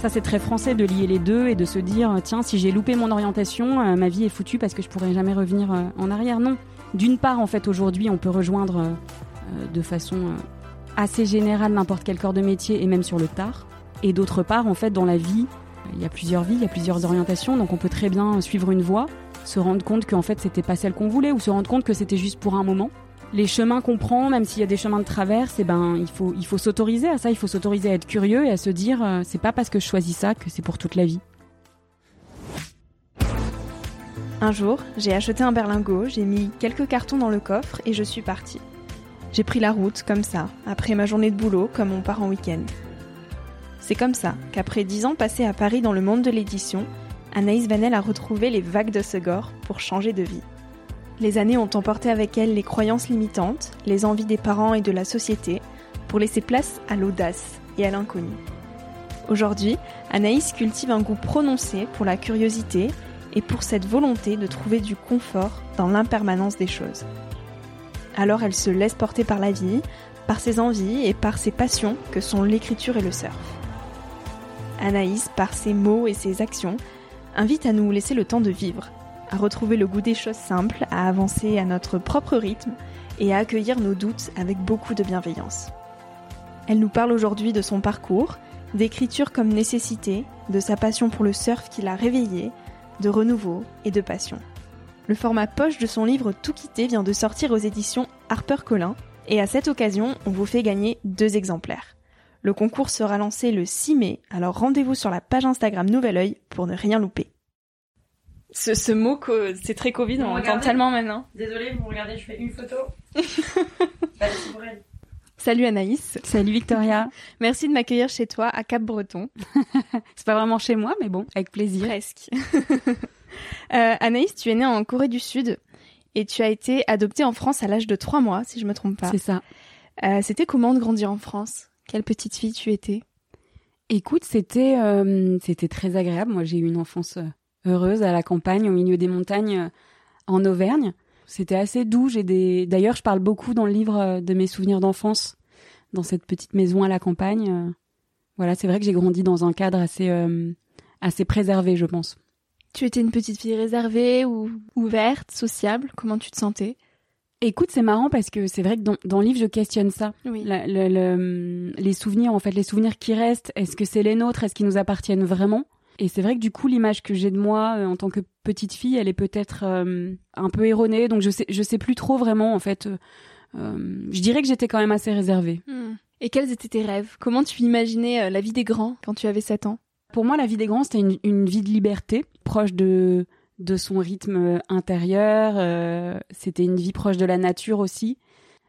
Ça, c'est très français de lier les deux et de se dire tiens, si j'ai loupé mon orientation, euh, ma vie est foutue parce que je pourrais jamais revenir euh, en arrière. Non. D'une part, en fait, aujourd'hui, on peut rejoindre euh, de façon assez générale n'importe quel corps de métier et même sur le tard. Et d'autre part, en fait, dans la vie, il y a plusieurs vies, il y a plusieurs orientations, donc on peut très bien suivre une voie, se rendre compte qu'en fait, c'était pas celle qu'on voulait ou se rendre compte que c'était juste pour un moment les chemins qu'on prend, même s'il y a des chemins de traverse, eh ben, il faut, il faut s'autoriser à ça, il faut s'autoriser à être curieux et à se dire, euh, c'est pas parce que je choisis ça que c'est pour toute la vie. Un jour, j'ai acheté un berlingot, j'ai mis quelques cartons dans le coffre et je suis partie. J'ai pris la route comme ça, après ma journée de boulot, comme on part en week-end. C'est comme ça qu'après dix ans passés à Paris dans le monde de l'édition, Anaïs Vanel a retrouvé les vagues de Segor pour changer de vie. Les années ont emporté avec elles les croyances limitantes, les envies des parents et de la société, pour laisser place à l'audace et à l'inconnu. Aujourd'hui, Anaïs cultive un goût prononcé pour la curiosité et pour cette volonté de trouver du confort dans l'impermanence des choses. Alors elle se laisse porter par la vie, par ses envies et par ses passions que sont l'écriture et le surf. Anaïs, par ses mots et ses actions, invite à nous laisser le temps de vivre, à retrouver le goût des choses simples, à avancer à notre propre rythme et à accueillir nos doutes avec beaucoup de bienveillance. Elle nous parle aujourd'hui de son parcours, d'écriture comme nécessité, de sa passion pour le surf qui l'a réveillée, de renouveau et de passion. Le format poche de son livre Tout quitter vient de sortir aux éditions HarperCollins et à cette occasion, on vous fait gagner deux exemplaires. Le concours sera lancé le 6 mai, alors rendez-vous sur la page Instagram Nouvel Oeil pour ne rien louper. Ce, ce mot, c'est très Covid, on entend tellement maintenant. Désolée, vous regardez, je fais une photo. Salut Anaïs. Salut Victoria. Merci de m'accueillir chez toi à Cap-Breton. c'est pas vraiment chez moi, mais bon, avec plaisir. Presque. euh, Anaïs, tu es née en Corée du Sud et tu as été adoptée en France à l'âge de 3 mois, si je me trompe pas. C'est ça. Euh, c'était comment de grandir en France? Quelle petite fille tu étais? Écoute, c'était euh, c'était très agréable. Moi, j'ai eu une enfance euh, heureuse à la campagne, au milieu des montagnes, euh, en Auvergne. C'était assez doux. J'ai des. D'ailleurs, je parle beaucoup dans le livre euh, de mes souvenirs d'enfance, dans cette petite maison à la campagne. Euh. Voilà, c'est vrai que j'ai grandi dans un cadre assez assez préservé, je pense. Tu étais une petite fille réservée ou ouverte, sociable? Comment tu te sentais? Écoute, c'est marrant parce que c'est vrai que dans, dans, le livre, je questionne ça. Oui. La, le, le, les souvenirs, en fait, les souvenirs qui restent, est-ce que c'est les nôtres? Est-ce qu'ils nous appartiennent vraiment? Et c'est vrai que du coup, l'image que j'ai de moi euh, en tant que petite fille, elle est peut-être euh, un peu erronée. Donc je sais, je sais plus trop vraiment, en fait. Euh, je dirais que j'étais quand même assez réservée. Hmm. Et quels étaient tes rêves? Comment tu imaginais la vie des grands quand tu avais 7 ans? Pour moi, la vie des grands, c'était une, une vie de liberté, proche de de son rythme intérieur. C'était une vie proche de la nature aussi.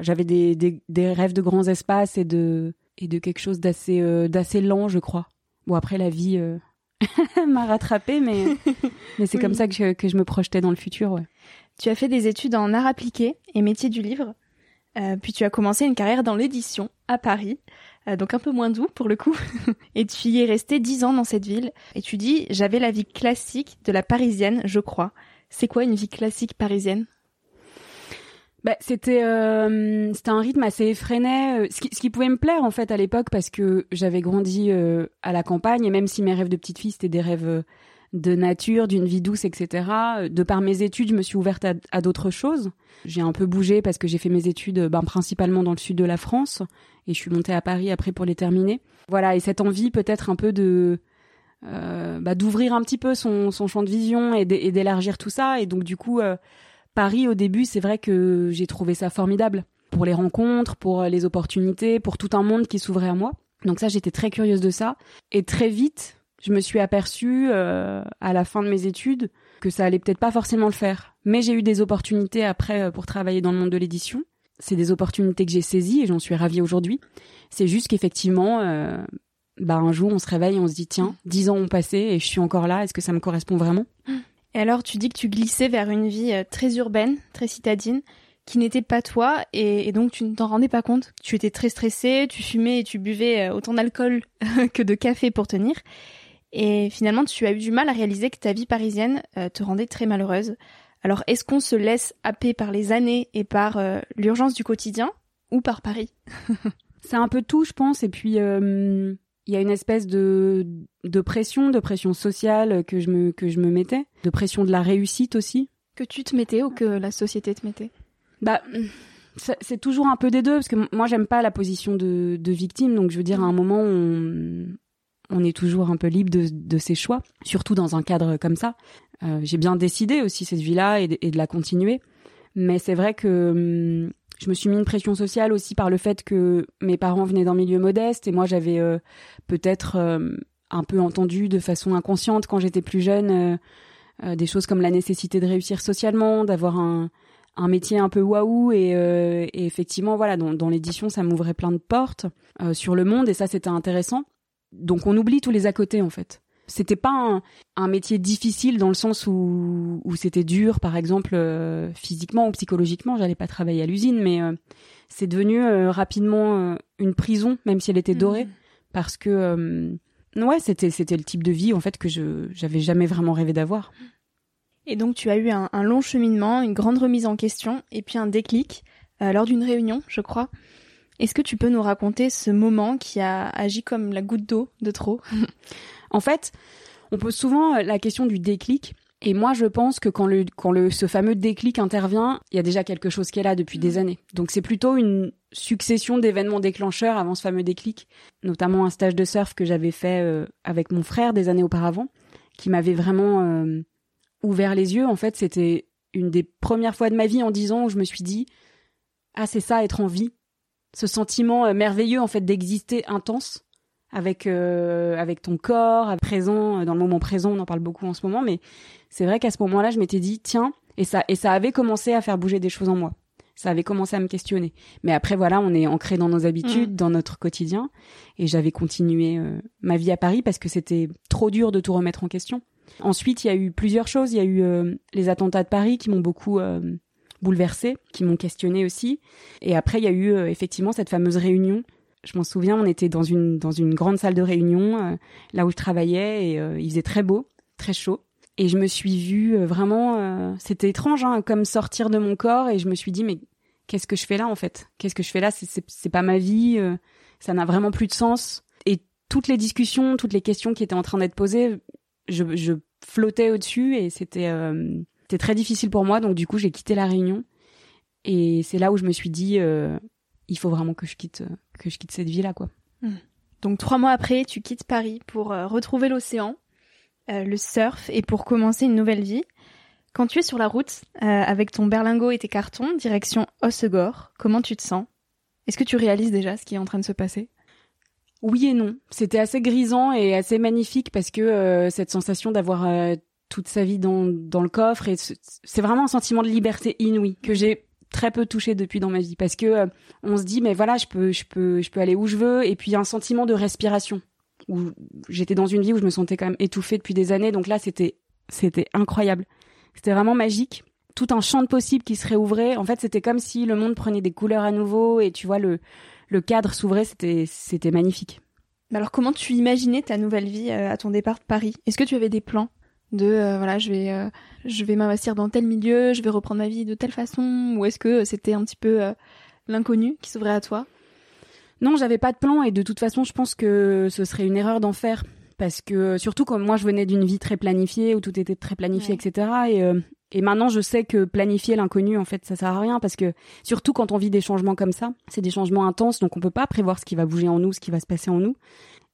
J'avais des, des, des, rêves de grands espaces et de, et de quelque chose d'assez euh, d'assez lent, je crois. Bon, après, la vie euh, m'a rattrapé, mais, mais c'est oui. comme ça que je, que je me projetais dans le futur. Ouais. Tu as fait des études en art appliqué et métier du livre. Euh, puis tu as commencé une carrière dans l'édition à Paris, euh, donc un peu moins doux pour le coup. et tu y es resté dix ans dans cette ville. Et tu dis, j'avais la vie classique de la parisienne, je crois. C'est quoi une vie classique parisienne? Bah, c'était euh, c'était un rythme assez effréné, ce qui, ce qui pouvait me plaire en fait à l'époque parce que j'avais grandi euh, à la campagne et même si mes rêves de petite fille c'était des rêves de nature, d'une vie douce, etc. De par mes études, je me suis ouverte à, à d'autres choses. J'ai un peu bougé parce que j'ai fait mes études ben, principalement dans le sud de la France et je suis montée à Paris après pour les terminer. Voilà, et cette envie peut-être un peu de euh, bah, d'ouvrir un petit peu son, son champ de vision et d'élargir tout ça. Et donc du coup, euh, Paris au début, c'est vrai que j'ai trouvé ça formidable pour les rencontres, pour les opportunités, pour tout un monde qui s'ouvrait à moi. Donc ça, j'étais très curieuse de ça. Et très vite, je me suis aperçue euh, à la fin de mes études que ça allait peut-être pas forcément le faire. Mais j'ai eu des opportunités après euh, pour travailler dans le monde de l'édition. C'est des opportunités que j'ai saisies et j'en suis ravie aujourd'hui. C'est juste qu'effectivement, euh, bah un jour on se réveille et on se dit tiens, dix ans ont passé et je suis encore là. Est-ce que ça me correspond vraiment? Et alors tu dis que tu glissais vers une vie très urbaine, très citadine qui n'était pas toi et, donc tu ne t'en rendais pas compte. Tu étais très stressée, tu fumais et tu buvais autant d'alcool que de café pour tenir. Et finalement, tu as eu du mal à réaliser que ta vie parisienne euh, te rendait très malheureuse. Alors, est-ce qu'on se laisse happer par les années et par euh, l'urgence du quotidien ou par Paris? C'est un peu tout, je pense. Et puis, il y a une espèce de, de pression, de pression sociale que je, me, que je me mettais, de pression de la réussite aussi. Que tu te mettais ou que la société te mettait? Bah, c'est toujours un peu des deux, parce que moi, j'aime pas la position de, de victime. Donc, je veux dire, à un moment, on, on est toujours un peu libre de, de ses choix, surtout dans un cadre comme ça. Euh, j'ai bien décidé aussi cette vie-là et, et, de la continuer. Mais c'est vrai que hum, je me suis mis une pression sociale aussi par le fait que mes parents venaient d'un milieu modeste et moi j'avais euh, peut-être euh, un peu entendu de façon inconsciente quand j'étais plus jeune euh, des choses comme la nécessité de réussir socialement, d'avoir un, un métier un peu waouh et, et effectivement voilà dans, dans l'édition ça m'ouvrait plein de portes sur le monde et ça c'était intéressant donc on oublie tous les à côté en fait. C'était pas un, un, métier difficile dans le sens où, où c'était dur, par exemple euh, physiquement ou psychologiquement. J'allais pas travailler à l'usine, mais euh, c'est devenu euh, rapidement une prison, même si elle était dorée, mmh. parce que ouais, c'était c'était le type de vie en fait que je j'avais jamais vraiment rêvé d'avoir. Et donc tu as eu un, un, long cheminement, une grande remise en question, et puis un déclic lors d'une réunion, je crois. Est-ce que tu peux nous raconter ce moment qui a agi comme la goutte d'eau de trop En fait, on pose souvent la question du déclic. Et moi, je pense que quand, le, quand le, ce fameux déclic intervient, il y a déjà quelque chose qui est là depuis des années. Donc c'est plutôt une succession d'événements déclencheurs avant ce fameux déclic, notamment un stage de surf que j'avais fait euh, avec mon frère des années auparavant, qui m'avait vraiment euh, ouvert les yeux. En fait, c'était une des premières fois de ma vie en dix ans où je me suis dit ah c'est ça être en vie ce sentiment euh, merveilleux en fait d'exister intense avec euh, avec ton corps présent euh, dans le moment présent on en parle beaucoup en ce moment mais c'est vrai qu'à ce moment-là je m'étais dit tiens et ça et ça avait commencé à faire bouger des choses en moi. Ça avait commencé à me questionner. Mais après voilà on est ancré dans nos habitudes mmh. dans notre quotidien et j'avais continué euh, ma vie à Paris parce que c'était trop dur de tout remettre en question. Ensuite il y a eu plusieurs choses. Il y a eu euh, les attentats de Paris qui m'ont beaucoup euh, bouleversés, qui m'ont questionné aussi. Et après, il y a eu euh, effectivement cette fameuse réunion. Je m'en souviens, on était dans une dans une grande salle de réunion, euh, là où je travaillais, et euh, il faisait très beau, très chaud. Et je me suis vue vraiment, c'était étrange, hein, comme sortir de mon corps, et je me suis dit mais qu'est-ce que je fais là en fait? Qu'est-ce que je fais là? C'est pas ma vie, ça n'a vraiment plus de sens. Et toutes les discussions, toutes les questions qui étaient en train d'être posées, je, je flottais au-dessus et c'était c'était très difficile pour moi, donc du coup j'ai quitté la réunion Et c'est là où je me suis dit, euh, il faut vraiment que je quitte, que je quitte cette vie-là, quoi. Hmm. Donc trois mois après, tu quittes Paris pour euh, retrouver l'océan, euh, le surf et pour commencer une nouvelle vie. Quand tu es sur la route avec ton berlingot et tes cartons, direction Hossegor, comment tu te sens? Est-ce que tu réalises déjà ce qui est en train de se passer? Oui et non. C'était assez grisant et assez magnifique parce que cette sensation d'avoir toute sa vie dans, dans le coffre et c'est vraiment un sentiment de liberté inouï que j'ai très peu touché depuis dans ma vie parce que euh, on se dit mais voilà je peux je peux je peux aller où je veux et puis un sentiment de respiration où j'étais dans une vie où je me sentais quand même étouffée depuis des années. Donc là c'était c'était incroyable. C'était vraiment magique. Tout un champ de possibles qui se réouvrait. En fait c'était comme si le monde prenait des couleurs à nouveau et tu vois le le cadre s'ouvrait. C'était c'était magnifique. Alors comment tu imaginais ta nouvelle vie euh, à ton départ de Paris? Est-ce que tu avais des plans? De euh, voilà je vais euh, je vais m'investir dans tel milieu je vais reprendre ma vie de telle façon ou est-ce que c'était un petit peu euh, l'inconnu qui s'ouvrait à toi? Non j'avais pas de plan et de toute façon je pense que ce serait une erreur d'en faire parce que surtout comme moi je venais d'une vie très planifiée où tout était très planifié etc et et maintenant je sais que planifier l'inconnu en fait ça sert à rien parce que surtout quand on vit des changements comme ça c'est des changements intenses donc on peut pas prévoir ce qui va bouger en nous ce qui va se passer en nous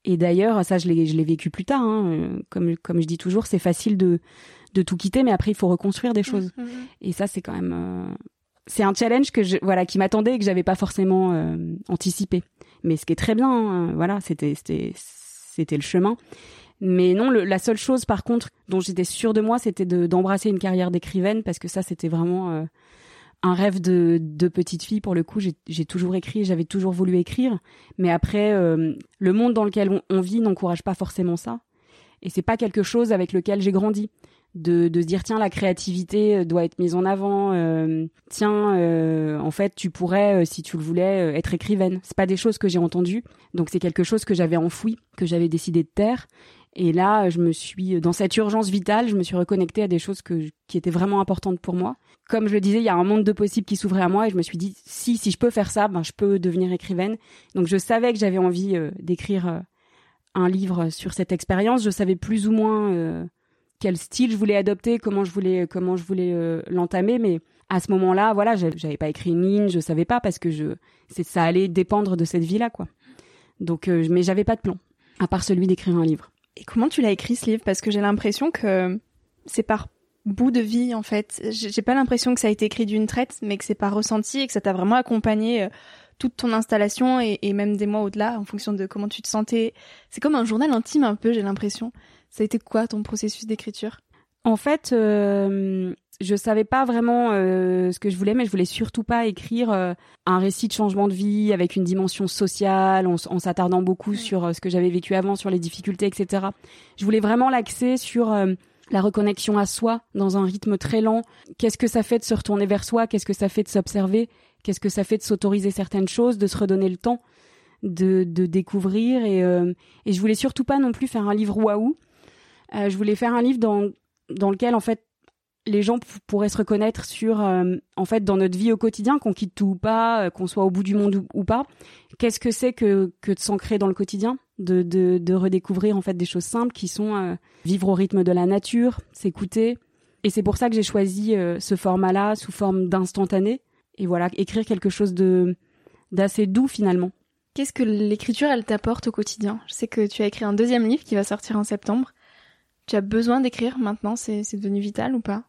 et d'ailleurs, ça, je l'ai, je l'ai vécu plus tard. Hein. Euh, comme, comme je dis toujours, c'est facile de, de tout quitter, mais après, il faut reconstruire des choses. Mmh, mmh, mmh. Et ça, c'est quand même, euh, c'est un challenge que je, voilà, qui m'attendait et que j'avais pas forcément euh, anticipé. Mais ce qui est très bien, hein, voilà, c'était, c'était, c'était le chemin. Mais non, le, la seule chose, par contre, dont j'étais sûre de moi, c'était de, d'embrasser une carrière d'écrivaine parce que ça, c'était vraiment un rêve de, de petite fille pour le coup j'ai toujours écrit j'avais toujours voulu écrire. Mais après euh, le monde dans lequel on, vit n'encourage pas forcément ça. Et c'est pas quelque chose avec lequel j'ai grandi. De, de se dire tiens la créativité euh, doit être mise en avant. Euh, tiens en fait tu pourrais si tu le voulais être écrivaine. C'est pas des choses que j'ai entendues. Donc c'est quelque chose que j'avais enfoui que j'avais décidé de taire et là, je me suis, dans cette urgence vitale, je me suis reconnectée à des choses qui étaient vraiment importantes pour moi. Comme je le disais, il y a un monde de possibles qui s'ouvrait à moi et je me suis dit, si, si je peux faire ça, ben, je peux devenir écrivaine. Donc je savais que j'avais envie euh, d'écrire euh, un livre sur cette expérience. Je savais plus ou moins euh, quel style je voulais adopter, comment je voulais, comment je voulais l'entamer, mais à ce moment-là, voilà, j'avais pas écrit une ligne, je savais pas parce que je, ça allait dépendre de cette vie-là, quoi. Donc, mais j'avais pas de plan, à part celui d'écrire un livre. Et comment tu l'as écrit ce livre? Parce que j'ai l'impression que c'est par bout de vie en fait. J'ai pas l'impression que ça a été écrit d'une traite, mais que c'est pas ressenti et que ça t'a vraiment accompagné euh, toute ton installation et, même des mois au-delà en fonction de comment tu te sentais. C'est comme un journal intime un peu, j'ai l'impression. Ça a été quoi ton processus d'écriture? En fait, euh, je savais pas vraiment euh, ce que je voulais, mais je voulais surtout pas écrire euh, un récit de changement de vie avec une dimension sociale, en, s'attardant beaucoup sur euh, ce que j'avais vécu avant, sur les difficultés, etc. Je voulais vraiment l'axer sur la reconnexion à soi dans un rythme très lent. Qu'est-ce que ça fait de se retourner vers soi? Qu'est-ce que ça fait de s'observer? Qu'est-ce que ça fait de s'autoriser certaines choses, de se redonner le temps de, de découvrir? Et, et je voulais surtout pas non plus faire un livre waouh. je voulais faire un livre dans dans lequel en fait les gens pourraient se reconnaître sur, euh, en fait, dans notre vie au quotidien, qu'on quitte tout ou pas, euh, qu'on soit au bout du monde ou, pas. Qu'est-ce que c'est que, de s'ancrer dans le quotidien, de, redécouvrir en fait des choses simples qui sont euh, vivre au rythme de la nature, s'écouter. Et c'est pour ça que j'ai choisi ce format-là sous forme d'instantané. Et voilà, écrire quelque chose de d'assez doux finalement. Qu'est-ce que l'écriture elle t'apporte au quotidien? Je sais que tu as écrit un deuxième livre qui va sortir en septembre. Tu as besoin d'écrire maintenant? C'est devenu vital ou pas?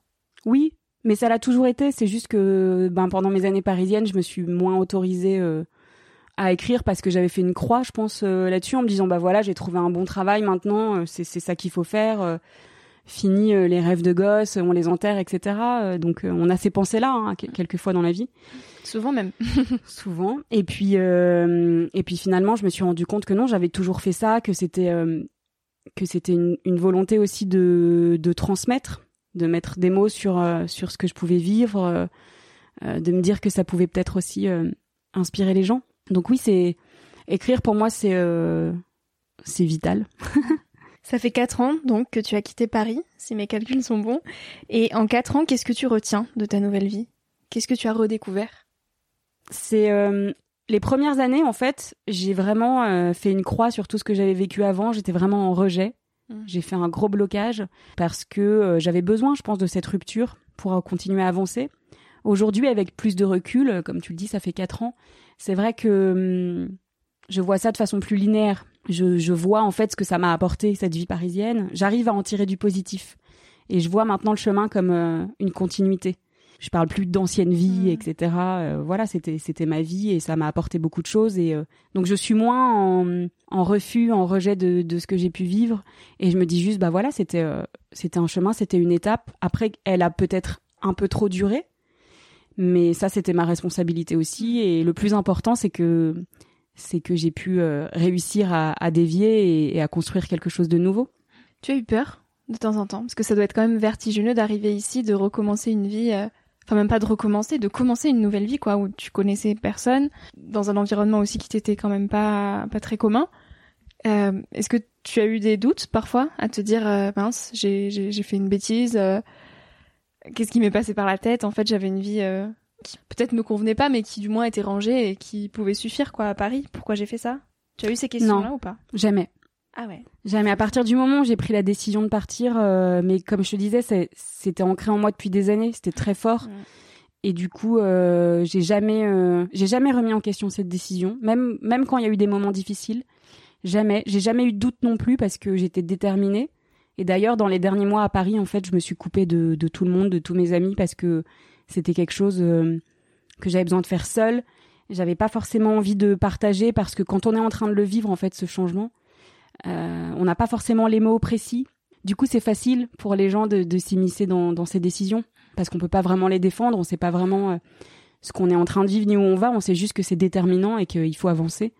Oui, mais ça l'a toujours été. C'est juste que ben, pendant mes années parisiennes, je me suis moins autorisée euh, à écrire parce que j'avais fait une croix, je pense, euh, là-dessus, en me disant bah voilà, j'ai trouvé un bon travail maintenant, euh, c'est ça qu'il faut faire. fini les rêves de gosse, on les enterre, etc. donc on a ces pensées-là hein, quelques fois dans la vie. Souvent même. Souvent. Et puis et puis finalement, je me suis rendu compte que non, j'avais toujours fait ça, que c'était que c'était une, une, volonté aussi de, de transmettre de mettre des mots sur euh, sur ce que je pouvais vivre, euh, euh, de me dire que ça pouvait peut-être aussi inspirer les gens. Donc oui, c'est écrire pour moi c'est c'est vital. Ça fait quatre ans donc que tu as quitté Paris, si mes calculs sont bons. Et en quatre ans, qu'est-ce que tu retiens de ta nouvelle vie? Qu'est-ce que tu as redécouvert? C'est les premières années en fait, j'ai vraiment fait une croix sur tout ce que j'avais vécu avant. J'étais vraiment en rejet. Mmh. J'ai fait un gros blocage parce que euh, j'avais besoin, je pense, de cette rupture pour euh, continuer à avancer. Aujourd'hui, avec plus de recul, comme tu le dis, ça fait quatre ans, c'est vrai que hum, je vois ça de façon plus linéaire. Je, je vois en fait ce que ça m'a apporté, cette vie parisienne. J'arrive à en tirer du positif. Et je vois maintenant le chemin comme euh, une continuité. Je parle plus d'ancienne vie, Mhm. etc. Euh, voilà, c'était c'était ma vie et ça m'a apporté beaucoup de choses. Et euh, donc je suis moins en, en refus, en rejet de, de ce que j'ai pu vivre. Et je me dis juste, bah voilà, c'était euh, c'était un chemin, c'était une étape. Après, elle a peut-être un peu trop duré, mais ça c'était ma responsabilité aussi. Et le plus important, c'est que c'est que j'ai pu réussir à, à dévier et, et à construire quelque chose de nouveau. Tu as eu peur de temps en temps? Parce que ça doit être quand même vertigineux d'arriver ici, de recommencer une vie. Enfin, même pas de recommencer, de commencer une nouvelle vie, quoi, où tu connaissais personne, dans un environnement aussi qui t'était quand même pas, pas très commun. Euh, Est-ce que tu as eu des doutes parfois à te dire, euh, mince, j'ai j'ai- fait une bêtise, euh, qu'est-ce qui m'est passé par la tête? En fait, j'avais une vie euh, qui peut-être me convenait pas, mais qui du moins était rangée et qui pouvait suffire, quoi, à Paris. Pourquoi j'ai fait ça? Tu as eu ces questions-là ou pas? Jamais. Ah ouais. Jamais. À partir du moment où j'ai pris la décision de partir, euh, mais comme je te disais, c'était ancré en moi depuis des années, c'était très fort. Et du coup, euh, j'ai jamais, euh, j'ai jamais remis en question cette décision, même même quand il y a eu des moments difficiles. Jamais. J'ai jamais eu de doute non plus parce que j'étais déterminée. Et d'ailleurs, dans les derniers mois à Paris, en fait, je me suis coupée de, de tout le monde, de tous mes amis, parce que c'était quelque chose euh, que j'avais besoin de faire seule. J'avais pas forcément envie de partager parce que quand on est en train de le vivre, en fait, ce changement, on n'a pas forcément les mots précis. Du coup, c'est facile pour les gens de, de s'immiscer dans, dans ces décisions parce qu'on peut pas vraiment les défendre. On sait pas vraiment euh, ce qu'on est en train de vivre ni où on va. On sait juste que c'est déterminant et qu'il faut avancer.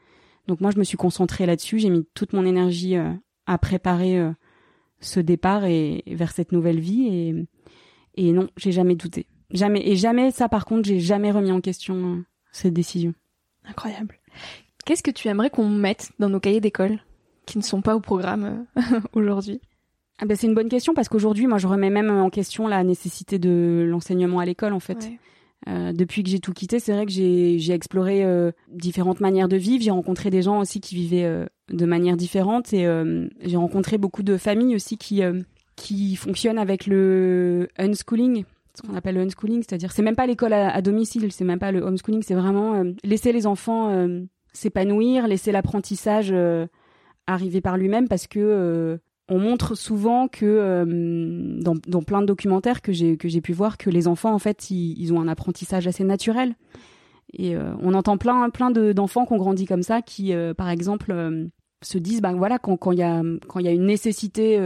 Donc moi, je me suis concentrée là-dessus. J'ai mis toute mon énergie euh, à préparer euh, ce départ et, vers cette nouvelle vie. Et, et non, j'ai jamais douté. Jamais. Et jamais, ça par contre, j'ai jamais remis en question euh, cette décision. Incroyable. Qu'est-ce que tu aimerais qu'on mette dans nos cahiers d'école? Qui ne sont pas au programme euh, aujourd'hui Ah ben, c'est une bonne question parce qu'aujourd'hui, moi, je remets même en question la nécessité de l'enseignement à l'école, en fait. Ouais. Euh, depuis que j'ai tout quitté, c'est vrai que j'ai exploré euh, différentes manières de vivre. J'ai rencontré des gens aussi qui vivaient euh, de manière différente et j'ai rencontré beaucoup de familles aussi qui qui fonctionnent avec le unschooling, ce qu'on appelle le unschooling, c'est-à-dire c'est même pas l'école à, à domicile, c'est même pas le homeschooling, c'est vraiment laisser les enfants s'épanouir, laisser l'apprentissage arriver par lui-même parce que euh, on montre souvent que euh, dans, dans plein de documentaires que j'ai que j'ai pu voir que les enfants en fait ils, ils ont un apprentissage assez naturel. Et euh, on entend plein plein de- d'enfants qui ont grandi comme ça qui par exemple se disent ben voilà quand quand il y a quand il y a une nécessité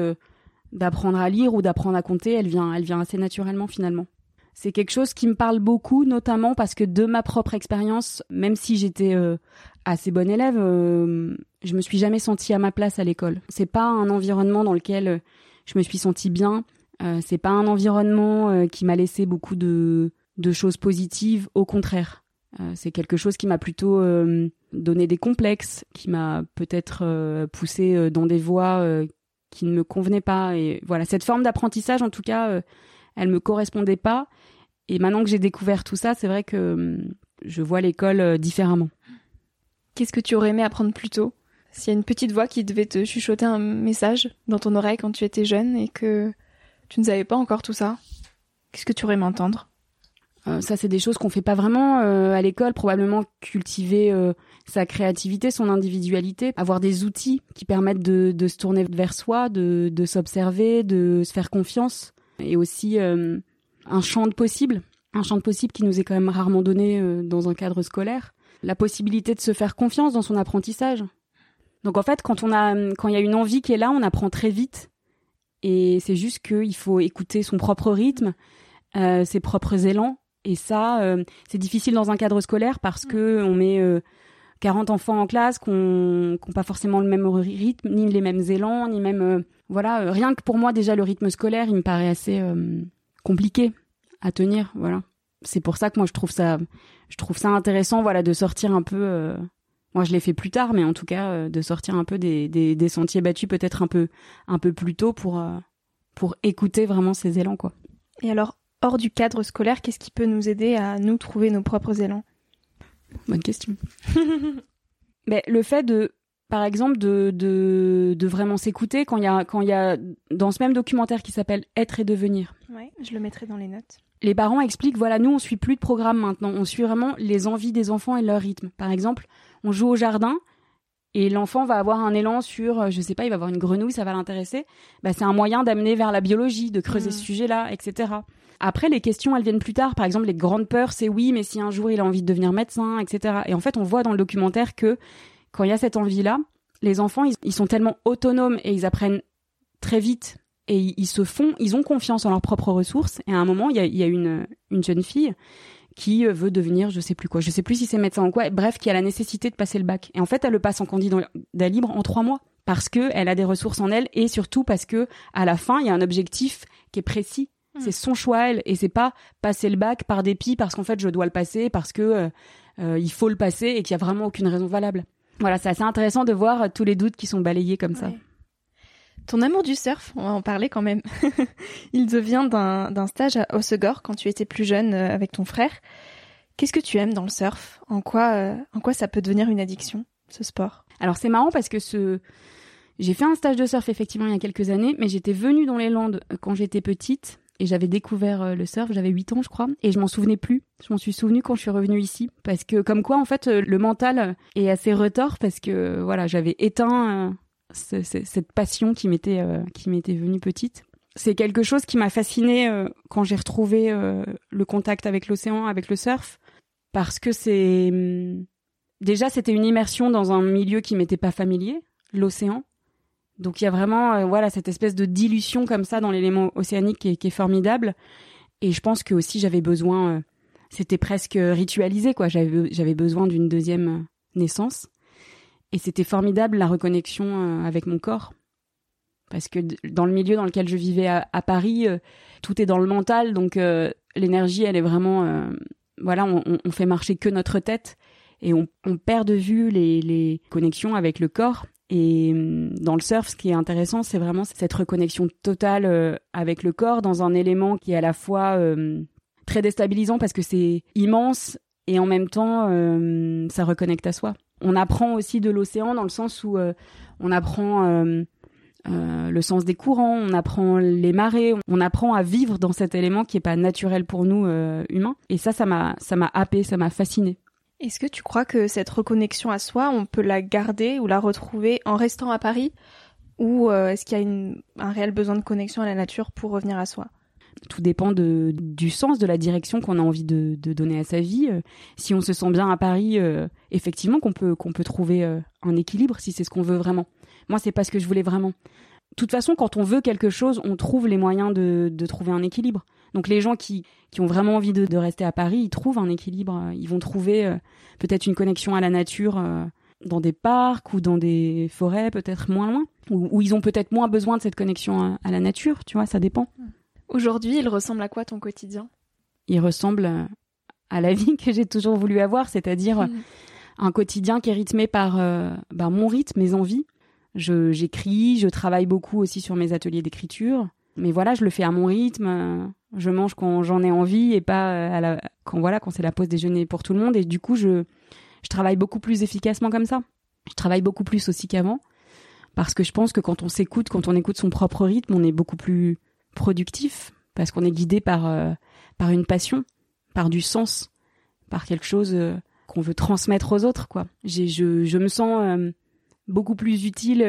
d'apprendre à lire ou d'apprendre à compter elle vient elle vient assez naturellement finalement c'est quelque chose qui me parle beaucoup notamment parce que de ma propre expérience même si j'étais euh, assez bonne élève euh, je me suis jamais sentie à ma place à l'école. C'est pas un environnement dans lequel euh, je me suis sentie bien. Euh, c'est pas un environnement euh, qui m'a laissé beaucoup de, de choses positives. Au contraire, Euh, c'est quelque chose qui m'a plutôt donné des complexes, qui m'a peut-être poussé dans des voies qui ne me convenaient pas. Et voilà, cette forme d'apprentissage, en tout cas, elle me correspondait pas. Et maintenant que j'ai découvert tout ça, c'est vrai que euh, je vois l'école euh, différemment. Qu'est-ce que tu aurais aimé apprendre plus tôt? S'il y a une petite voix qui devait te chuchoter un message dans ton oreille quand tu étais jeune et que tu ne savais pas encore tout ça, qu'est-ce que tu aurais aimé entendre? Euh, ça, c'est des choses qu'on fait pas vraiment euh, à l'école. Probablement cultiver euh, sa créativité, son individualité, avoir des outils qui permettent de, de se tourner vers soi, de, de s'observer, de se faire confiance, et aussi euh, un champ de possible, un champ de possible qui nous est quand même rarement donné euh, dans un cadre scolaire. La possibilité de se faire confiance dans son apprentissage. Donc en fait, quand on a, quand il y a une envie qui est là, on apprend très vite. Et c'est juste qu'il faut écouter son propre rythme, euh, ses propres élans. Et ça, euh, c'est difficile dans un cadre scolaire parce que on met euh, 40 enfants en classe qui n'ont pas forcément le même rythme, ni les mêmes élans, ni même... voilà, euh, rien que pour moi, déjà, le rythme scolaire, il me paraît assez euh, compliqué à tenir, voilà. C'est pour ça que moi, je trouve ça, je trouve ça intéressant, voilà, de sortir un peu... euh, moi, je l'ai fait plus tard, mais en tout cas, euh, de sortir un peu des, des, des sentiers battus peut-être un peu, un peu plus tôt pour, euh, pour écouter vraiment ces élans, quoi. Et alors, hors du cadre scolaire, qu'est-ce qui peut nous aider à nous trouver nos propres élans? Bonne question. Mais le fait de, par exemple, de, de, de vraiment s'écouter quand il y a, quand il y a, dans ce même documentaire qui s'appelle Être et devenir, Ouais, je le mettrai dans les notes. les parents expliquent voilà, nous on suit plus de programme maintenant, on suit vraiment les envies des enfants et leur rythme. Par exemple, on joue au jardin et l'enfant va avoir un élan sur, euh, je sais pas, il va avoir une grenouille, ça va l'intéresser. Bah, c'est un moyen d'amener vers la biologie, de creuser Mhm. ce sujet-là, etc. Après, les questions, elles viennent plus tard. Par exemple, les grandes peurs, c'est oui, mais si un jour il a envie de devenir médecin, etc. Et en fait, on voit dans le documentaire que quand il y a cette envie-là, les enfants, ils, ils sont tellement autonomes et ils apprennent très vite et ils, ils se font, ils ont confiance en leurs propres ressources. Et à un moment, il y a, il y a une, une jeune fille qui euh, veut devenir, je sais plus quoi, je sais plus si c'est médecin ou quoi, bref, qui a la nécessité de passer le bac. Et en fait, elle le passe en candidat libre en trois mois parce que elle a des ressources en elle et surtout parce que à la fin, il y a un objectif qui est précis. Mm. C'est son choix elle et c'est pas passer le bac par dépit parce qu'en fait je dois le passer parce que euh, euh, il faut le passer et qu'il y a vraiment aucune raison valable. Voilà, c'est assez intéressant de voir euh, tous les doutes qui sont balayés comme ça. Ton amour du surf, on va en parler quand même. Il devient d'un stage à Hossegor quand tu étais plus jeune euh, avec ton frère. Qu'est-ce que tu aimes dans le surf? En quoi, euh, en quoi ça peut devenir une addiction, ce sport? Alors c'est marrant parce que ce j'ai fait un stage de surf effectivement il y a quelques années, mais j'étais venue dans les Landes quand j'étais petite et j'avais découvert euh, le surf, j'avais 8 ans je crois, et je m'en souvenais plus. Je m'en suis souvenu quand je suis revenue ici parce que comme quoi en fait euh, le mental euh, est assez retors parce que voilà, j'avais éteint ce- ce- cette passion qui m'était qui m'était venue petite. C'est quelque chose qui m'a fascinée quand j'ai retrouvé le contact avec l'océan, avec le surf parce que c'est hum, déjà c'était une immersion dans un milieu qui m'était pas familier, l'océan. Donc il y a vraiment euh, voilà cette espèce de dilution comme ça dans l'élément océanique qui est, formidable. Et je pense que aussi j'avais besoin, euh, c'était presque ritualisé quoi. J'avais besoin d'une deuxième euh, naissance. Et c'était formidable la reconnexion avec mon corps. Parce que dans le milieu dans lequel je vivais à, Paris, tout est dans le mental, donc l'énergie elle est vraiment, voilà, on, fait marcher que notre tête et on, perd de vue les connexions avec le corps. Et hum, dans le surf, ce qui est intéressant, c'est vraiment cette reconnexion totale euh, avec le corps dans un élément qui est à la fois euh, très déstabilisant parce que c'est immense et en même temps, euh, ça reconnecte à soi. On apprend aussi de l'océan dans le sens où on apprend le sens des courants, on apprend les marées, on apprend à vivre dans cet élément qui est pas naturel pour nous humains. Et ça, ça m'a, ça m'a happé, ça m'a fasciné. Est-ce que tu crois que cette reconnexion à soi, on peut la garder ou la retrouver en restant à Paris Ou euh, est-ce qu'il y a un réel besoin de connexion à la nature pour revenir à soi? Tout dépend du sens, de la direction qu'on a envie de, donner à sa vie. Euh, Si on se sent bien à Paris, euh, effectivement qu'on peut, peut trouver un équilibre si c'est ce qu'on veut vraiment. Moi, c'est pas ce que je voulais vraiment. De toute façon, quand on veut quelque chose, on trouve les moyens de, de trouver un équilibre. Donc les gens qui, qui ont vraiment envie de, de rester à Paris, ils trouvent un équilibre. Euh, Ils vont trouver euh, peut-être une connexion à la nature euh, dans des parcs ou dans des forêts, peut-être moins loin. Ou, ou ils ont peut-être moins besoin de cette connexion à, à la nature, tu vois, ça dépend. Aujourd'hui, il ressemble à quoi ton quotidien? Il ressemble à la vie que j'ai toujours voulu avoir, c'est-à-dire Mhm. un quotidien qui est rythmé par euh, bah, mon rythme, mes envies. Je j'écris, je travaille beaucoup aussi sur mes ateliers d'écriture, mais voilà, je le fais à mon rythme. euh, Je mange quand j'en ai envie et pas euh, à la, quand voilà quand c'est la pause déjeuner pour tout le monde. Et du coup, je je travaille beaucoup plus efficacement comme ça. Je travaille beaucoup plus aussi qu'avant parce que je pense que quand on s'écoute, quand on écoute son propre rythme, on est beaucoup plus productif parce qu'on est guidé par euh, par une passion, par du sens, par quelque chose qu'on veut transmettre aux autres quoi. Je je me sens euh, beaucoup plus utile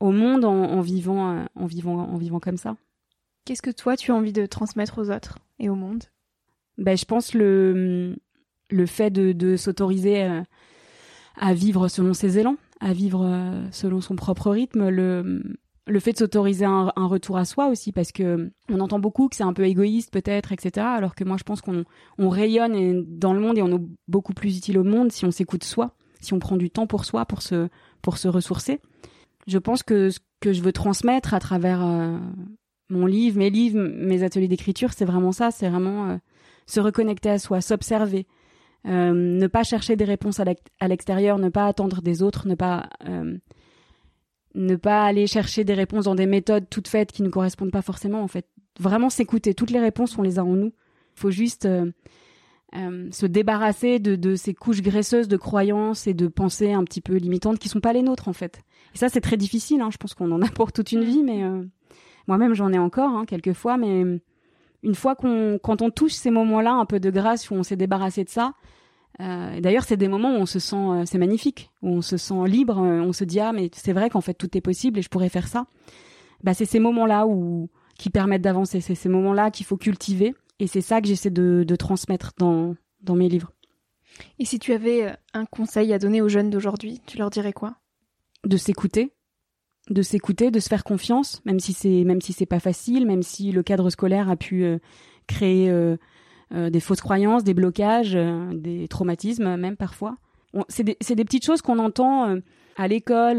au monde en, en vivant euh, en vivant en vivant comme ça. Qu'est-ce que toi, tu as envie de transmettre aux autres et au monde? Ben je pense le le fait de, de s'autoriser euh, à vivre selon ses élans, à vivre euh, selon son propre rythme, le le fait de s'autoriser un, un retour à soi aussi parce que on entend beaucoup que c'est un peu égoïste peut-être etc alors que moi je pense qu'on on rayonne dans le monde et on est beaucoup plus utile au monde si on s'écoute soi si on prend du temps pour soi pour se pour se ressourcer je pense que ce que je veux transmettre à travers euh, mon livre mes livres mes ateliers d'écriture c'est vraiment ça c'est vraiment euh, se reconnecter à soi s'observer euh, ne pas chercher des réponses à l'ex- à l'extérieur ne pas attendre des autres ne pas ne pas aller chercher des réponses dans des méthodes toutes faites qui ne correspondent pas forcément en fait. Vraiment s'écouter. Toutes les réponses on les a en nous. Il faut juste se débarrasser de, ces couches graisseuses de croyances et de pensées un petit peu limitantes qui sont pas les nôtres en fait et ça c'est très difficile hein. je pense qu'on en a pour toute une vie mais euh, moi-même j'en ai encore hein, quelquefois mais une fois qu'on, quand on touche ces moments-là, un peu de grâce, où on s'est débarrassé de ça, euh, d'ailleurs, c'est des moments où on se sent, euh, c'est magnifique, où on se sent libre, euh, on se dit ah mais c'est vrai qu'en fait tout est possible et je pourrais faire ça. Bah c'est ces moments-là où qui permettent d'avancer, c'est ces moments-là qu'il faut cultiver et c'est ça que j'essaie de, de transmettre dans dans mes livres. Et si tu avais un conseil à donner aux jeunes d'aujourd'hui, tu leur dirais quoi? De s'écouter, de s'écouter, de se faire confiance, même si c'est même si c'est pas facile, même si le cadre scolaire a pu créer euh, des fausses croyances, des blocages, euh, des traumatismes même parfois. C'est des, des, petites choses qu'on entend euh, à l'école.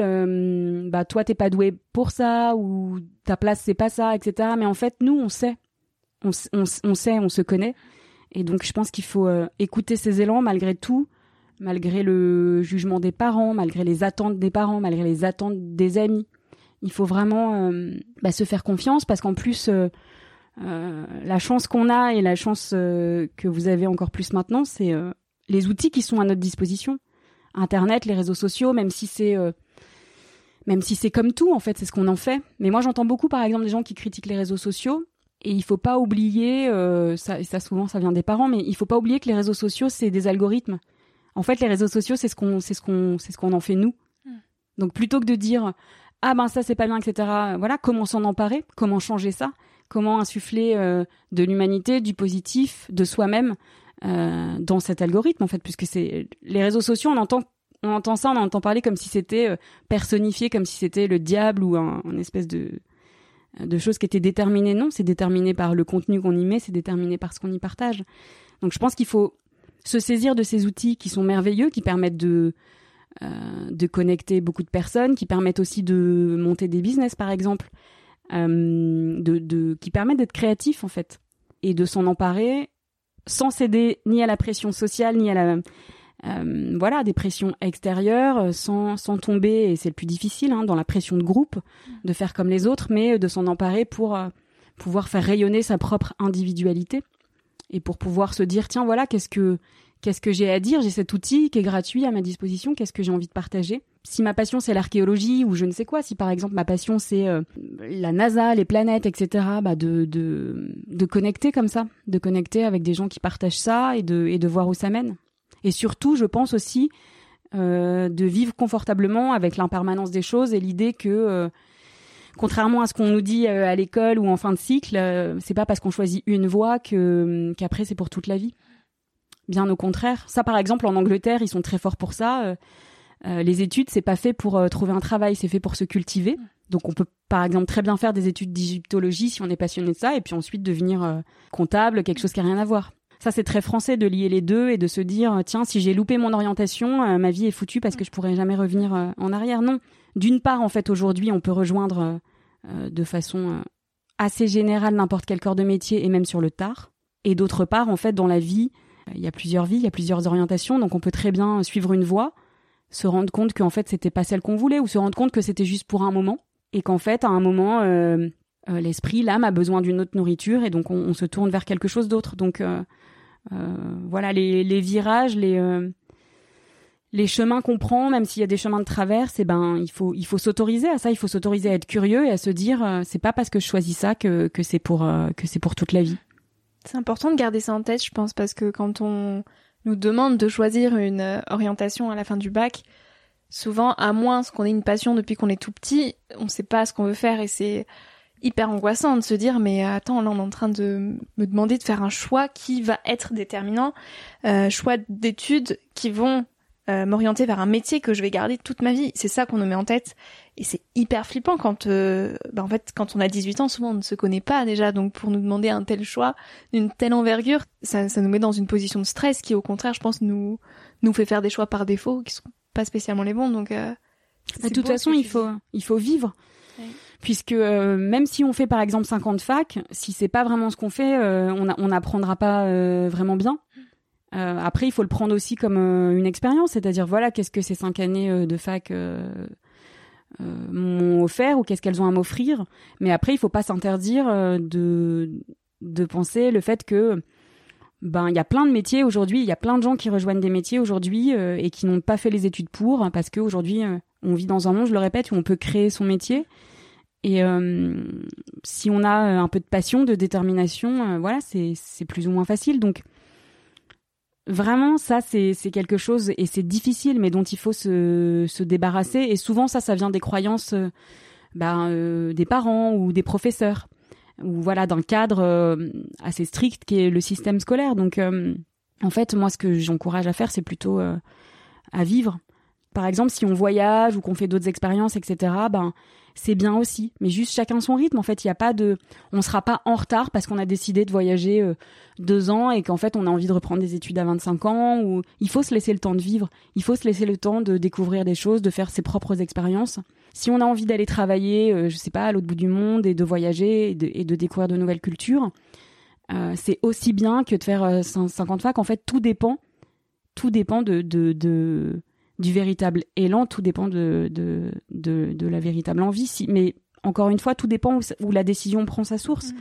bah toi t'es pas doué pour ça ou ta place c'est pas ça, etc. Mais en fait nous on sait, on, on, on sait, on se connaît. Et donc je pense qu'il faut écouter ces élans malgré tout, malgré le jugement des parents, malgré les attentes des parents, malgré les attentes des amis. Il faut vraiment bah, se faire confiance parce qu'en plus euh, la chance qu'on a et la chance euh, que vous avez encore plus maintenant, c'est euh, les outils qui sont à notre disposition. Internet, les réseaux sociaux, même si c'est comme tout en fait, c'est ce qu'on en fait. Mais moi j'entends beaucoup par exemple des gens qui critiquent les réseaux sociaux et il faut pas oublier ça, ça souvent ça vient des parents, mais il faut pas oublier que les réseaux sociaux c'est des algorithmes. En fait, les réseaux sociaux c'est ce qu'on c'est ce qu'on c'est ce qu'on en fait nous. Hmm. Donc plutôt que de dire ah ben ça c'est pas bien etc. Voilà comment s'en emparer, comment changer ça? Comment insuffler euh, de l'humanité, du positif, de soi-même euh, dans cet algorithme en fait, puisque c'est les réseaux sociaux, on entend on entend ça, on entend parler comme si c'était euh, personnifié, comme si c'était le diable ou un, espèce de de choses qui étaient déterminées. Non, c'est déterminé par le contenu qu'on y met, c'est déterminé par ce qu'on y partage. Donc je pense qu'il faut se saisir de ces outils qui sont merveilleux, qui permettent de de connecter beaucoup de personnes, qui permettent aussi de monter des business par exemple. Euh, qui permet d'être créatif en fait et de s'en emparer sans céder ni à la pression sociale ni à la euh, voilà des pressions extérieures sans, tomber et c'est le plus difficile hein, dans la pression de groupe de faire comme les autres mais de s'en emparer pour euh, pouvoir faire rayonner sa propre individualité et pour pouvoir se dire tiens voilà qu'est-ce que qu'est-ce que j'ai à dire? J'ai cet outil qui est gratuit à ma disposition. Qu'est-ce que j'ai envie de partager? Si ma passion c'est l'archéologie ou je ne sais quoi, si par exemple ma passion c'est euh, la NASA, les planètes, etc. Bah de, de de connecter comme ça, de connecter avec des gens qui partagent ça et de et de voir où ça mène. Et surtout, je pense aussi euh, de vivre confortablement avec l'impermanence des choses et l'idée que euh, contrairement à ce qu'on nous dit à l'école ou en fin de cycle, c'est pas parce qu'on choisit une voie que qu'après c'est pour toute la vie. Bien au contraire. Ça, par exemple, en Angleterre, ils sont très forts pour ça. Euh, euh, les études, c'est pas fait pour euh, trouver un travail, c'est fait pour se cultiver. Donc, on peut, par exemple, très bien faire des études d'égyptologie si on est passionné de ça, et puis ensuite devenir comptable, quelque chose qui a rien à voir. Ça, c'est très français de lier les deux et de se dire, tiens, si j'ai loupé mon orientation, ma vie est foutue parce que je pourrais jamais revenir en arrière. Non. D'une part, en fait, aujourd'hui, on peut rejoindre de façon assez générale n'importe quel corps de métier et même sur le tard. Et d'autre part, en fait, dans la vie, il y a plusieurs vies, il y a plusieurs orientations, donc on peut très bien suivre une voie, se rendre compte qu'en fait c'était pas celle qu'on voulait, ou se rendre compte que c'était juste pour un moment, et qu'en fait à un moment euh, euh, l'esprit, l'âme a besoin d'une autre nourriture, et donc on, se tourne vers quelque chose d'autre. Donc euh, voilà, les, virages, les les chemins qu'on prend, même s'il y a des chemins de traverse, eh ben il faut il faut s'autoriser à ça, il faut s'autoriser à être curieux et à se dire c'est pas parce que je choisis ça que que c'est pour que c'est pour toute la vie. C'est important de garder ça en tête, je pense, parce que quand on nous demande de choisir une euh, orientation à la fin du bac, souvent, à moins qu'on ait une passion depuis qu'on est tout petit, on sait pas ce qu'on veut faire et c'est hyper angoissant de se dire mais attends là on est en train de me demander de faire un choix qui va être déterminant, euh, choix d'études qui vont euh, m'orienter vers un métier que je vais garder toute ma vie. C'est ça qu'on nous met en tête. Et c'est hyper flippant quand, euh, bah en fait, quand on a 18 ans, souvent on ne se connaît pas déjà. Donc pour nous demander un tel choix, d'une telle envergure, ça, ça nous met dans une position de stress qui, au contraire, je pense, nous nous fait faire des choix par défaut qui sont pas spécialement les bons. Donc euh, de toute façon, il faut il faut vivre. Puisque euh, même si on fait par exemple 50 facs, si c'est pas vraiment ce qu'on fait, on on n'apprendra pas vraiment bien. Euh, après, il faut le prendre aussi comme euh, une expérience, c'est-à-dire voilà, qu'est-ce que ces cinq années euh, de fac m'ont offert ou qu'est-ce qu'elles ont à m'offrir. Mais après, il faut pas s'interdire de de penser le fait que ben il y a plein de métiers aujourd'hui, il y a plein de gens qui rejoignent des métiers aujourd'hui et qui n'ont pas fait les études pour, parce qu'aujourd'hui on vit dans un monde, je le répète, où on peut créer son métier Et si on a un peu de passion, de détermination, voilà, c'est plus ou moins facile. Donc vraiment, ça c'est quelque chose et c'est difficile, mais dont il faut se, se débarrasser. Et souvent, ça, ça vient des croyances ben, des parents ou des professeurs ou voilà d'un cadre assez strict qui est le système scolaire. Donc en fait, moi, ce que j'encourage à faire, c'est plutôt euh, à vivre. Par exemple, si on voyage ou qu'on fait d'autres expériences, etc., ben, c'est bien aussi. Mais juste chacun son rythme. En fait, il n'y a pas de, on sera pas en retard parce qu'on a décidé de voyager euh, deux ans et qu'en fait, on a envie de reprendre des études à 25 ans ou il faut se laisser le temps de vivre. Il faut se laisser le temps de découvrir des choses, de faire ses propres expériences. Si on a envie d'aller travailler, euh, je sais pas, à l'autre bout du monde et de voyager et de découvrir de nouvelles cultures, euh, c'est aussi bien que de faire 50 euh, facs. En fait, tout dépend, tout dépend de, de, de du véritable élan, tout dépend de, de, de, de la véritable envie. Si, mais encore une fois, tout dépend où, la décision prend sa source. Mm.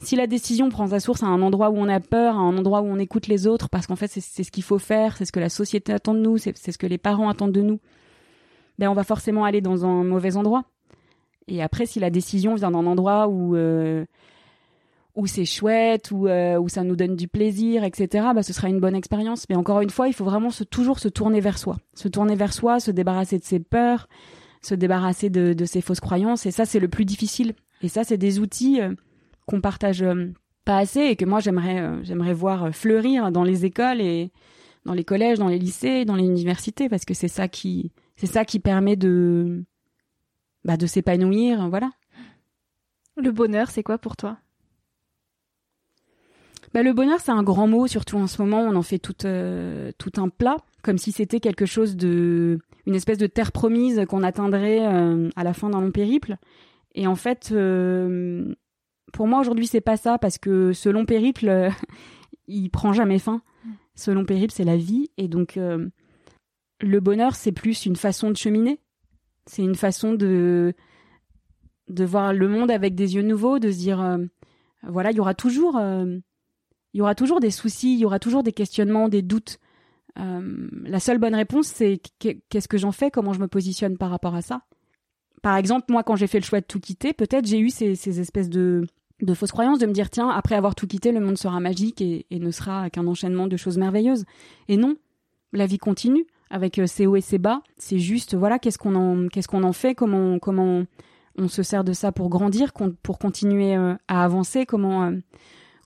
Si la décision prend sa source à un endroit où on a peur, à un endroit où on écoute les autres, parce qu'en fait c'est ce qu'il faut faire, c'est ce que la société attend de nous, c'est ce que les parents attendent de nous, ben on va forcément aller dans un mauvais endroit. Et après, si la décision vient d'un endroit où euh, où c'est chouette, où, euh, où ça nous donne du plaisir, etc., bah, ce sera une bonne expérience. Mais encore une fois, il faut vraiment se, toujours se tourner vers soi. Se tourner vers soi, se débarrasser de ses peurs, se débarrasser de, de ses fausses croyances. Et ça, c'est le plus difficile. Et ça, c'est des outils euh, qu'on partage euh, pas assez et que moi, j'aimerais j'aimerais voir fleurir dans les écoles et dans les collèges, dans les lycées, dans les universités, parce que c'est ça qui, c'est ça qui permet de, bah, de s'épanouir, voilà. Le bonheur, c'est quoi pour toi? Bah, le bonheur, c'est un grand mot, surtout en ce moment, on en fait tout, euh, tout un plat, comme si c'était quelque chose de. une espèce de terre promise qu'on atteindrait euh, à la fin d'un long périple. Et en fait, euh, pour moi, aujourd'hui, c'est pas ça, parce que ce long périple, il prend jamais fin. Ce long périple, c'est la vie. Et donc, le bonheur, c'est plus une façon de cheminer. C'est une façon de de voir le monde avec des yeux nouveaux, de se dire voilà, il y aura toujours il y aura toujours des soucis, il y aura toujours des questionnements, des doutes. Euh, la seule bonne réponse, c'est qu'est-ce que j'en fais, comment je me positionne par rapport à ça? Par exemple, moi, quand j'ai fait le choix de tout quitter, peut-être j'ai eu ces, espèces de, fausses croyances de me dire, tiens, après avoir tout quitté, le monde sera magique et, ne sera qu'un enchaînement de choses merveilleuses. Et non, la vie continue avec euh, ses hauts et ses bas. C'est juste, voilà, qu'est-ce qu'on en, en fait, comment, comment on se sert de ça pour grandir, pour continuer euh, à avancer, comment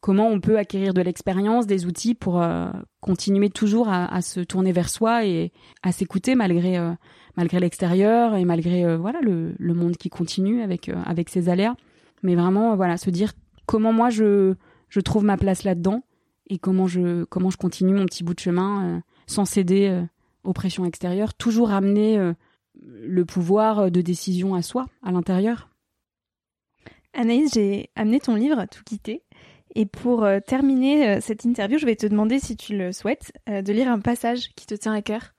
comment on peut acquérir de l'expérience, des outils pour euh, continuer toujours à, se tourner vers soi et à s'écouter malgré euh, malgré l'extérieur et malgré euh, voilà le, monde qui continue avec avec ses aléas. Mais vraiment voilà se dire comment moi je je trouve ma place là-dedans et comment je comment je continue mon petit bout de chemin sans céder aux pressions extérieures, toujours amener le pouvoir de décision à soi, à l'intérieur. Anaïs, j'ai amené ton livre Tout quitter et pour euh, terminer euh, cette interview, je vais te demander, si tu le souhaites, euh, de lire un passage qui te tient à cœur.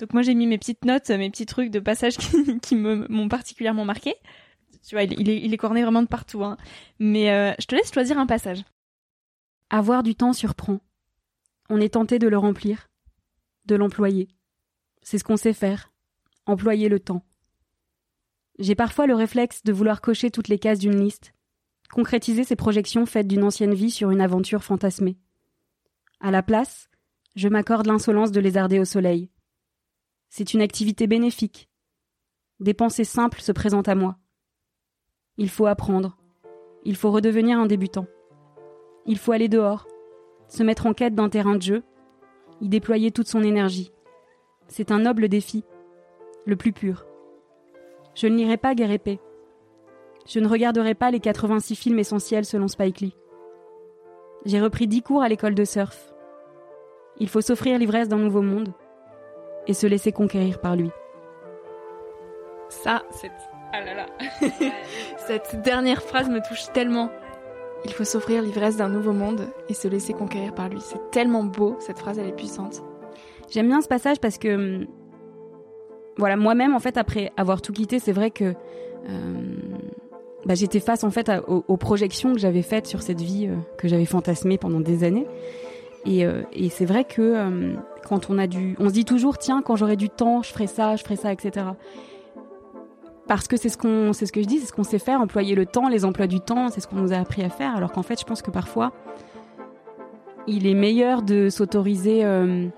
Donc moi j'ai mis mes petites notes, mes petits trucs de passages qui, m'ont particulièrement marqué. Tu vois, il, est, il est corné vraiment de partout. Hein. Mais je te laisse choisir un passage. Avoir du temps surprend. On est tenté de le remplir, de l'employer. C'est ce qu'on sait faire. Employer le temps. J'ai parfois le réflexe de vouloir cocher toutes les cases d'une liste, concrétiser ces projections faites d'une ancienne vie sur une aventure fantasmée. À la place, je m'accorde l'insolence de lézarder au soleil. C'est une activité bénéfique. Des pensées simples se présentent à moi. Il faut apprendre. Il faut redevenir un débutant. Il faut aller dehors, se mettre en quête d'un terrain de jeu, y déployer toute son énergie. C'est un noble défi, le plus pur. Je ne lirai pas guerre épée. Je ne regarderai pas les 86 films essentiels selon Spike Lee. J'ai repris 10 cours à l'école de surf. Il faut s'offrir l'ivresse d'un nouveau monde et se laisser conquérir par lui. Ça, cette... Ah là là. cette dernière phrase me touche tellement. Il faut s'offrir l'ivresse d'un nouveau monde et se laisser conquérir par lui. C'est tellement beau, cette phrase, elle est puissante. J'aime bien ce passage parce que, hum, voilà, moi-même, en fait, après avoir tout quitté, c'est vrai que euh, bah, j'étais face en fait aux, projections que j'avais faites sur cette vie euh, que j'avais fantasmée pendant des années. Et, euh, c'est vrai que euh, quand on a du, on se dit toujours tiens quand j'aurai du temps, je ferai ça, je ferai ça, etc. parce que c'est ce qu'on, c'est ce que je dis, c'est ce qu'on sait faire, employer le temps, les emplois du temps, c'est ce qu'on nous a appris à faire. Alors qu'en fait, je pense que parfois, il est meilleur de s'autoriser le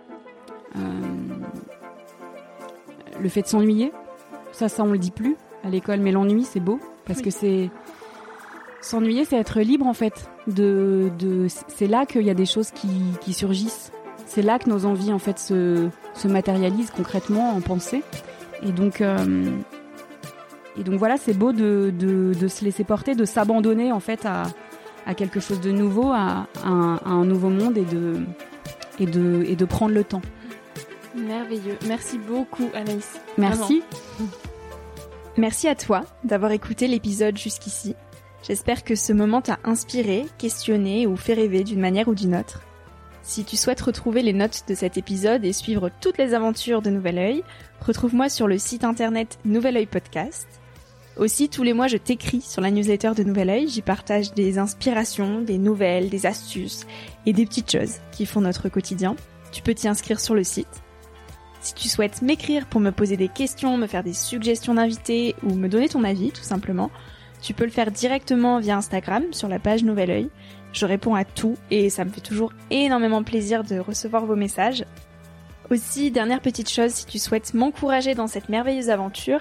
fait de s'ennuyer. Ça, ça, on le dit plus à l'école, mais l'ennui, c'est beau parce que c'est s'ennuyer, c'est être libre en fait. De, de c'est là qu'il y a des choses qui, qui surgissent. C'est là que nos envies en fait se, se matérialisent concrètement en pensée. Et donc, euh, et donc voilà, c'est beau de, de, de, se laisser porter, de s'abandonner en fait à, à quelque chose de nouveau, à, à, un, à, un, nouveau monde et de, et, de, et de prendre le temps. Merveilleux. Merci beaucoup Anaïs. Merci. Vraiment. Merci à toi d'avoir écouté l'épisode jusqu'ici. J'espère que ce moment t'a inspiré, questionné ou fait rêver d'une manière ou d'une autre. Si tu souhaites retrouver les notes de cet épisode et suivre toutes les aventures de Nouvel Oeil, retrouve-moi sur le site internet Nouvel Oeil Podcast. Aussi, tous les mois, je t'écris sur la newsletter de Nouvel Oeil. J'y partage des inspirations, des nouvelles, des astuces et des petites choses qui font notre quotidien. Tu peux t'y inscrire sur le site. Si tu souhaites m'écrire pour me poser des questions, me faire des suggestions d'invités ou me donner ton avis, tout simplement, tu peux le faire directement via Instagram sur la page Nouvel Oeil. Je réponds à tout et ça me fait toujours énormément plaisir de recevoir vos messages. Aussi, dernière petite chose, si tu souhaites m'encourager dans cette merveilleuse aventure,